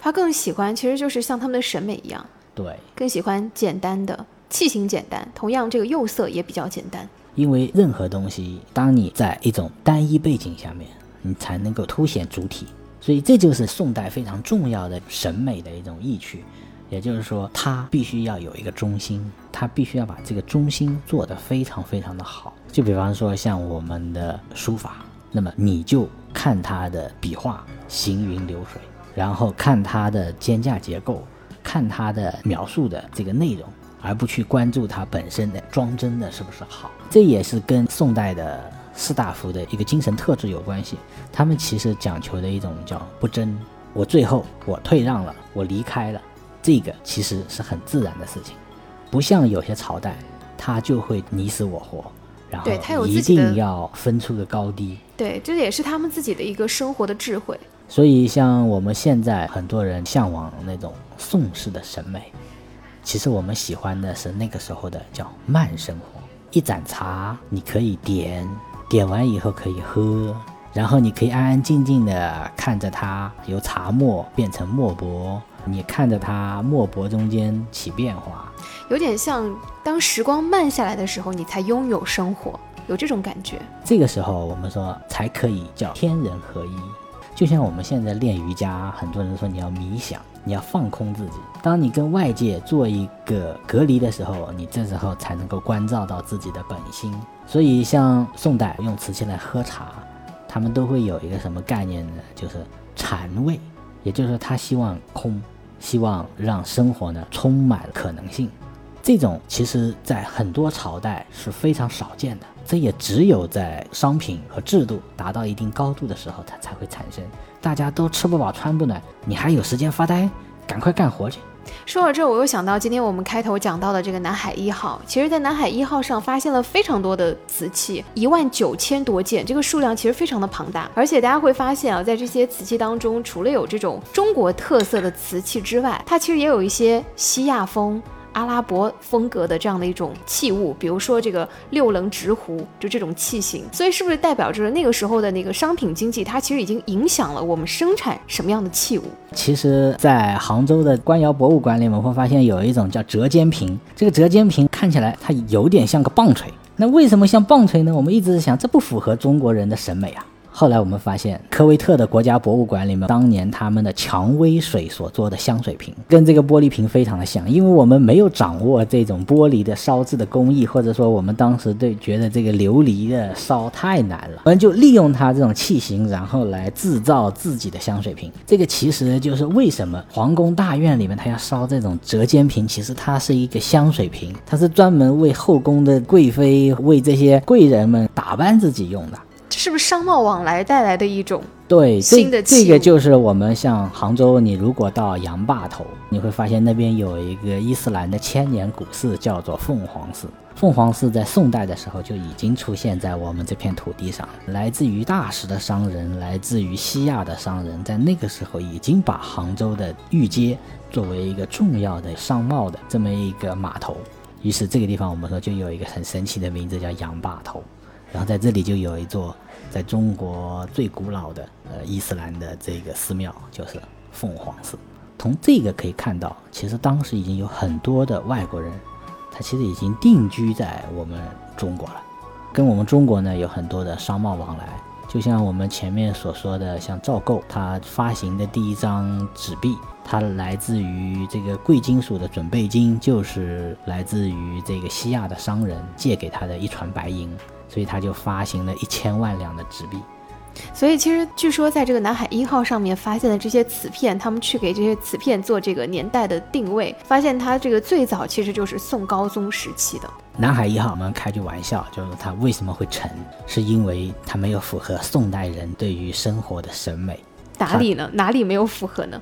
他更喜欢，其实就是像他们的审美一样，对，更喜欢简单的。器型简单，同样这个釉色也比较简单。因为任何东西，当你在一种单一背景下面，你才能够凸显主体。所以这就是宋代非常重要的审美的一种意趣。也就是说，它必须要有一个中心，它必须要把这个中心做得非常非常的好。就比方说像我们的书法，那么你就看它的笔画行云流水，然后看它的间架结构。看它的描述的这个内容，而不去关注它本身的装帧的是不是好。这也是跟宋代的士大夫的一个精神特质有关系。他们其实讲求的一种叫不争。我最后我退让了，我离开了，这个其实是很自然的事情，不像有些朝代，他就会你死我活，然后一定要分出个高低。对，这也是他们自己的一个生活的智慧。所以，像我们现在很多人向往那种宋式的审美，其实我们喜欢的是那个时候的叫慢生活。一盏茶你可以点，点完以后可以喝，然后你可以安安静静的看着它由茶沫变成墨帛，你看着它墨帛中间起变化。有点像当时光慢下来的时候，你才拥有生活，有这种感觉。这个时候，我们说才可以叫天人合一。就像我们现在练瑜伽，很多人说你要冥想，你要放空自己。当你跟外界做一个隔离的时候，你这时候才能够关照到自己的本心。所以，像宋代用瓷器来喝茶，他们都会有一个什么概念呢？就是禅味，也就是说他希望空，希望让生活呢充满可能性。这种其实在很多朝代是非常少见的，这也只有在商品和制度达到一定高度的时候，它才会产生。大家都吃不饱穿不暖，你还有时间发呆？赶快干活去！说到这儿，我又想到今天我们开头讲到的这个南海一号。其实，在南海一号上发现了非常多的瓷器，一万九千多件，这个数量其实非常的庞大。而且大家会发现啊，在这些瓷器当中，除了有这种中国特色的瓷器之外，它其实也有一些西亚风。阿拉伯风格的这样的一种器物，比如说这个六棱直壶，就这种器型，所以是不是代表着那个时候的那个商品经济，它其实已经影响了我们生产什么样的器物？其实，在杭州的官窑博物馆里，我们会发现有一种叫折尖瓶。这个折尖瓶看起来它有点像个棒槌，那为什么像棒槌呢？我们一直在想，这不符合中国人的审美啊。后来我们发现，科威特的国家博物馆里面，当年他们的蔷薇水所做的香水瓶，跟这个玻璃瓶非常的像。因为我们没有掌握这种玻璃的烧制的工艺，或者说我们当时对觉得这个琉璃的烧太难了，我们就利用它这种器型，然后来制造自己的香水瓶。这个其实就是为什么皇宫大院里面它要烧这种折尖瓶，其实它是一个香水瓶，它是专门为后宫的贵妃、为这些贵人们打扮自己用的。这是不是商贸往来带来的一种？对，新的这这个就是我们像杭州，你如果到杨坝头，你会发现那边有一个伊斯兰的千年古寺，叫做凤凰寺。凤凰寺在宋代的时候就已经出现在我们这片土地上，来自于大食的商人，来自于西亚的商人，在那个时候已经把杭州的御街作为一个重要的商贸的这么一个码头。于是这个地方我们说就有一个很神奇的名字叫杨坝头。然后在这里就有一座在中国最古老的呃伊斯兰的这个寺庙，就是凤凰寺。从这个可以看到，其实当时已经有很多的外国人，他其实已经定居在我们中国了，跟我们中国呢有很多的商贸往来。就像我们前面所说的，像赵构他发行的第一张纸币，它来自于这个贵金属的准备金，就是来自于这个西亚的商人借给他的一船白银。所以他就发行了一千万两的纸币。所以其实据说在这个南海一号上面发现的这些瓷片，他们去给这些瓷片做这个年代的定位，发现它这个最早其实就是宋高宗时期的。南海一号，我们开句玩笑，就是它为什么会沉，是因为它没有符合宋代人对于生活的审美。哪里呢？哪里没有符合呢？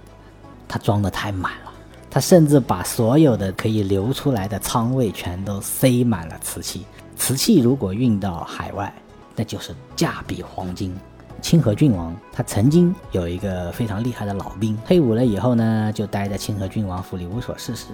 它装的太满了，它甚至把所有的可以流出来的仓位全都塞满了瓷器。瓷器如果运到海外，那就是价比黄金。清河郡王他曾经有一个非常厉害的老兵，退伍了以后呢，就待在清河郡王府里无所事事。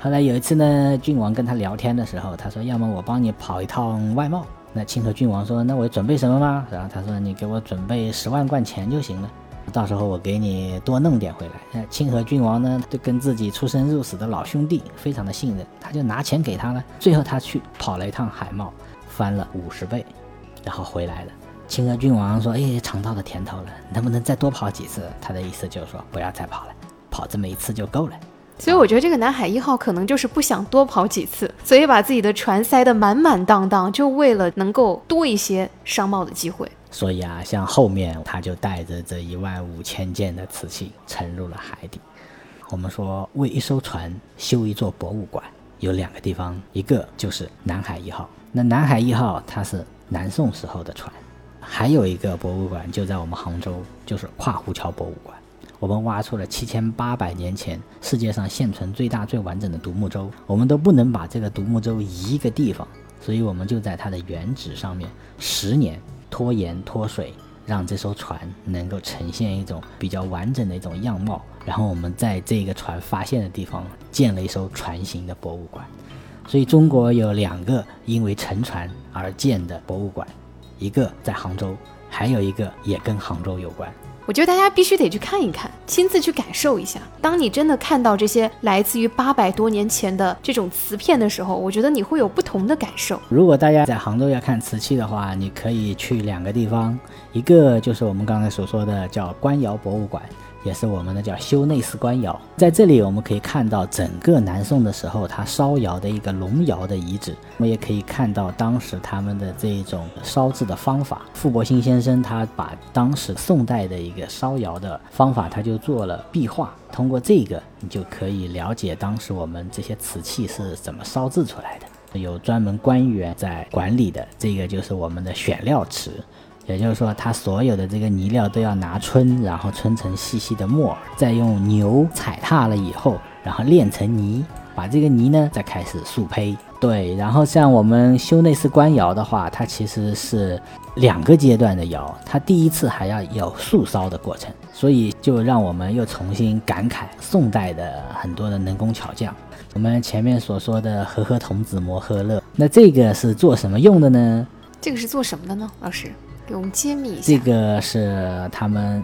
后来有一次呢，郡王跟他聊天的时候，他说：“要么我帮你跑一趟外贸。”那清河郡王说：“那我准备什么吗？”然后他说：“你给我准备十万贯钱就行了。”到时候我给你多弄点回来。那清河郡王呢，就跟自己出生入死的老兄弟非常的信任，他就拿钱给他了。最后他去跑了一趟海贸，翻了五十倍，然后回来了。清河郡王说：“哎，尝到了甜头了，能不能再多跑几次？”他的意思就是说，不要再跑了，跑这么一次就够了。所以我觉得这个南海一号可能就是不想多跑几次，所以把自己的船塞得满满当当，就为了能够多一些商贸的机会。所以啊，像后面他就带着这一万五千件的瓷器沉入了海底。我们说为一艘船修一座博物馆，有两个地方，一个就是南海一号。那南海一号它是南宋时候的船，还有一个博物馆就在我们杭州，就是跨湖桥博物馆。我们挖出了七千八百年前世界上现存最大最完整的独木舟，我们都不能把这个独木舟移一个地方，所以我们就在它的原址上面十年拖盐脱水，让这艘船能够呈现一种比较完整的一种样貌。然后我们在这个船发现的地方建了一艘船型的博物馆。所以中国有两个因为沉船而建的博物馆，一个在杭州，还有一个也跟杭州有关。我觉得大家必须得去看一看，亲自去感受一下。当你真的看到这些来自于八百多年前的这种瓷片的时候，我觉得你会有不同的感受。如果大家在杭州要看瓷器的话，你可以去两个地方，一个就是我们刚才所说的叫官窑博物馆。也是我们的叫修内寺官窑，在这里我们可以看到整个南宋的时候它烧窑的一个龙窑的遗址，我们也可以看到当时他们的这一种烧制的方法。傅伯兴先生他把当时宋代的一个烧窑的方法，他就做了壁画，通过这个你就可以了解当时我们这些瓷器是怎么烧制出来的。有专门官员在管理的，这个就是我们的选料池。也就是说，它所有的这个泥料都要拿春，然后春成细细的沫，再用牛踩踏了以后，然后炼成泥，把这个泥呢再开始塑胚。对，然后像我们修内饰官窑的话，它其实是两个阶段的窑，它第一次还要有速烧的过程，所以就让我们又重新感慨宋代的很多的能工巧匠。我们前面所说的和合童子摩诃勒，那这个是做什么用的呢？这个是做什么的呢，老师？给我们揭秘一下，这个是他们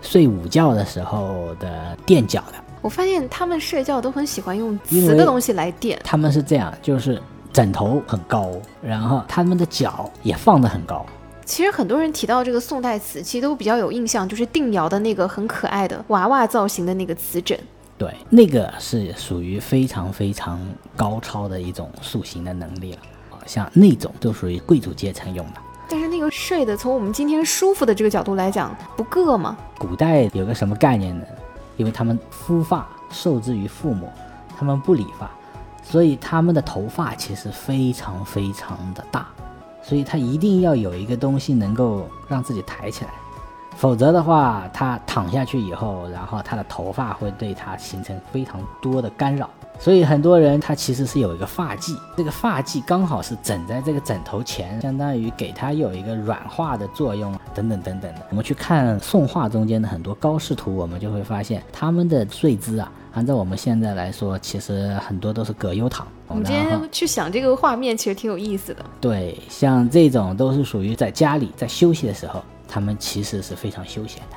睡午觉的时候的垫脚的。我发现他们睡觉都很喜欢用瓷的东西来垫。他们是这样，就是枕头很高，然后他们的脚也放得很高。其实很多人提到这个宋代瓷器，都比较有印象，就是定窑的那个很可爱的娃娃造型的那个瓷枕。对，那个是属于非常非常高超的一种塑形的能力了。像那种都属于贵族阶层用的。但是那个睡的，从我们今天舒服的这个角度来讲，不硌吗？古代有个什么概念呢？因为他们肤发受制于父母，他们不理发，所以他们的头发其实非常非常的大，所以他一定要有一个东西能够让自己抬起来，否则的话，他躺下去以后，然后他的头发会对他形成非常多的干扰。所以很多人他其实是有一个发髻，这个发髻刚好是枕在这个枕头前，相当于给它有一个软化的作用，等等等等的。我们去看宋画中间的很多高视图，我们就会发现他们的睡姿啊，按照我们现在来说，其实很多都是葛优躺。我们今天去想这个画面，其实挺有意思的。对，像这种都是属于在家里在休息的时候，他们其实是非常休闲的。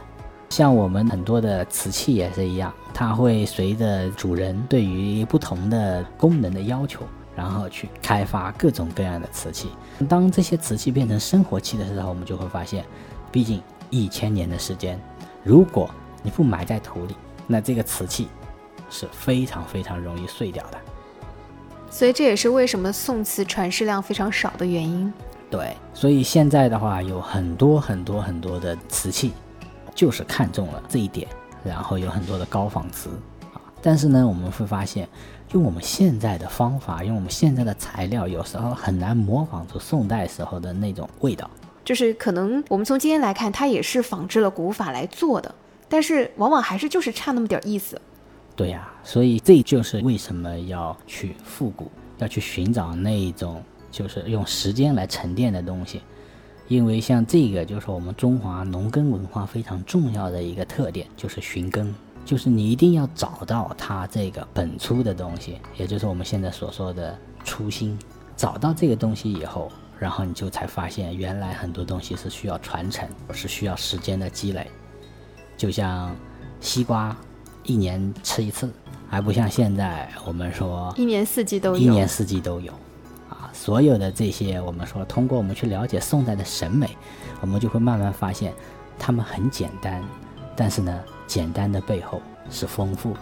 像我们很多的瓷器也是一样，它会随着主人对于不同的功能的要求，然后去开发各种各样的瓷器。当这些瓷器变成生活器的时候，我们就会发现，毕竟一千年的时间，如果你不埋在土里，那这个瓷器是非常非常容易碎掉的。所以这也是为什么宋瓷传世量非常少的原因。对，所以现在的话有很多很多很多的瓷器。就是看中了这一点，然后有很多的高仿瓷啊，但是呢，我们会发现，用我们现在的方法，用我们现在的材料，有时候很难模仿出宋代时候的那种味道。就是可能我们从今天来看，它也是仿制了古法来做的，但是往往还是就是差那么点意思。对呀，所以这就是为什么要去复古，要去寻找那一种就是用时间来沉淀的东西。因为像这个就是我们中华农耕文化非常重要的一个特点，就是寻根，就是你一定要找到它这个本初的东西，也就是我们现在所说的初心。找到这个东西以后，然后你就才发现，原来很多东西是需要传承，是需要时间的积累。就像西瓜，一年吃一次，还不像现在我们说一年四季都有，一年四季都有。所有的这些，我们说通过我们去了解宋代的审美，我们就会慢慢发现，他们很简单，但是呢，简单的背后是丰富。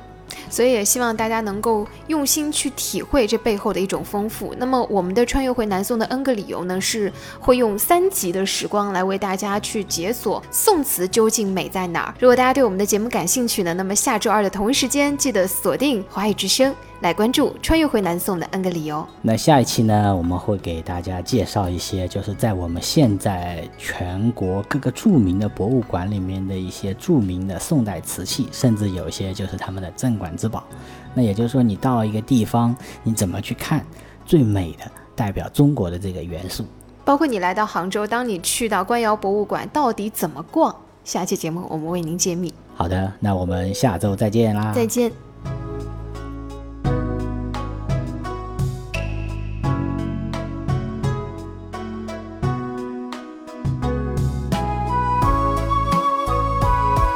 所以也希望大家能够用心去体会这背后的一种丰富。那么我们的穿越回南宋的 N 个理由呢，是会用三集的时光来为大家去解锁宋词究竟美在哪儿。如果大家对我们的节目感兴趣呢，那么下周二的同一时间记得锁定华语之声。来关注穿越回南宋的 N 个理由。那下一期呢，我们会给大家介绍一些，就是在我们现在全国各个著名的博物馆里面的一些著名的宋代瓷器，甚至有一些就是他们的镇馆之宝。那也就是说，你到一个地方，你怎么去看最美的代表中国的这个元素？包括你来到杭州，当你去到官窑博物馆，到底怎么逛？下期节目我们为您揭秘。好的，那我们下周再见啦！再见。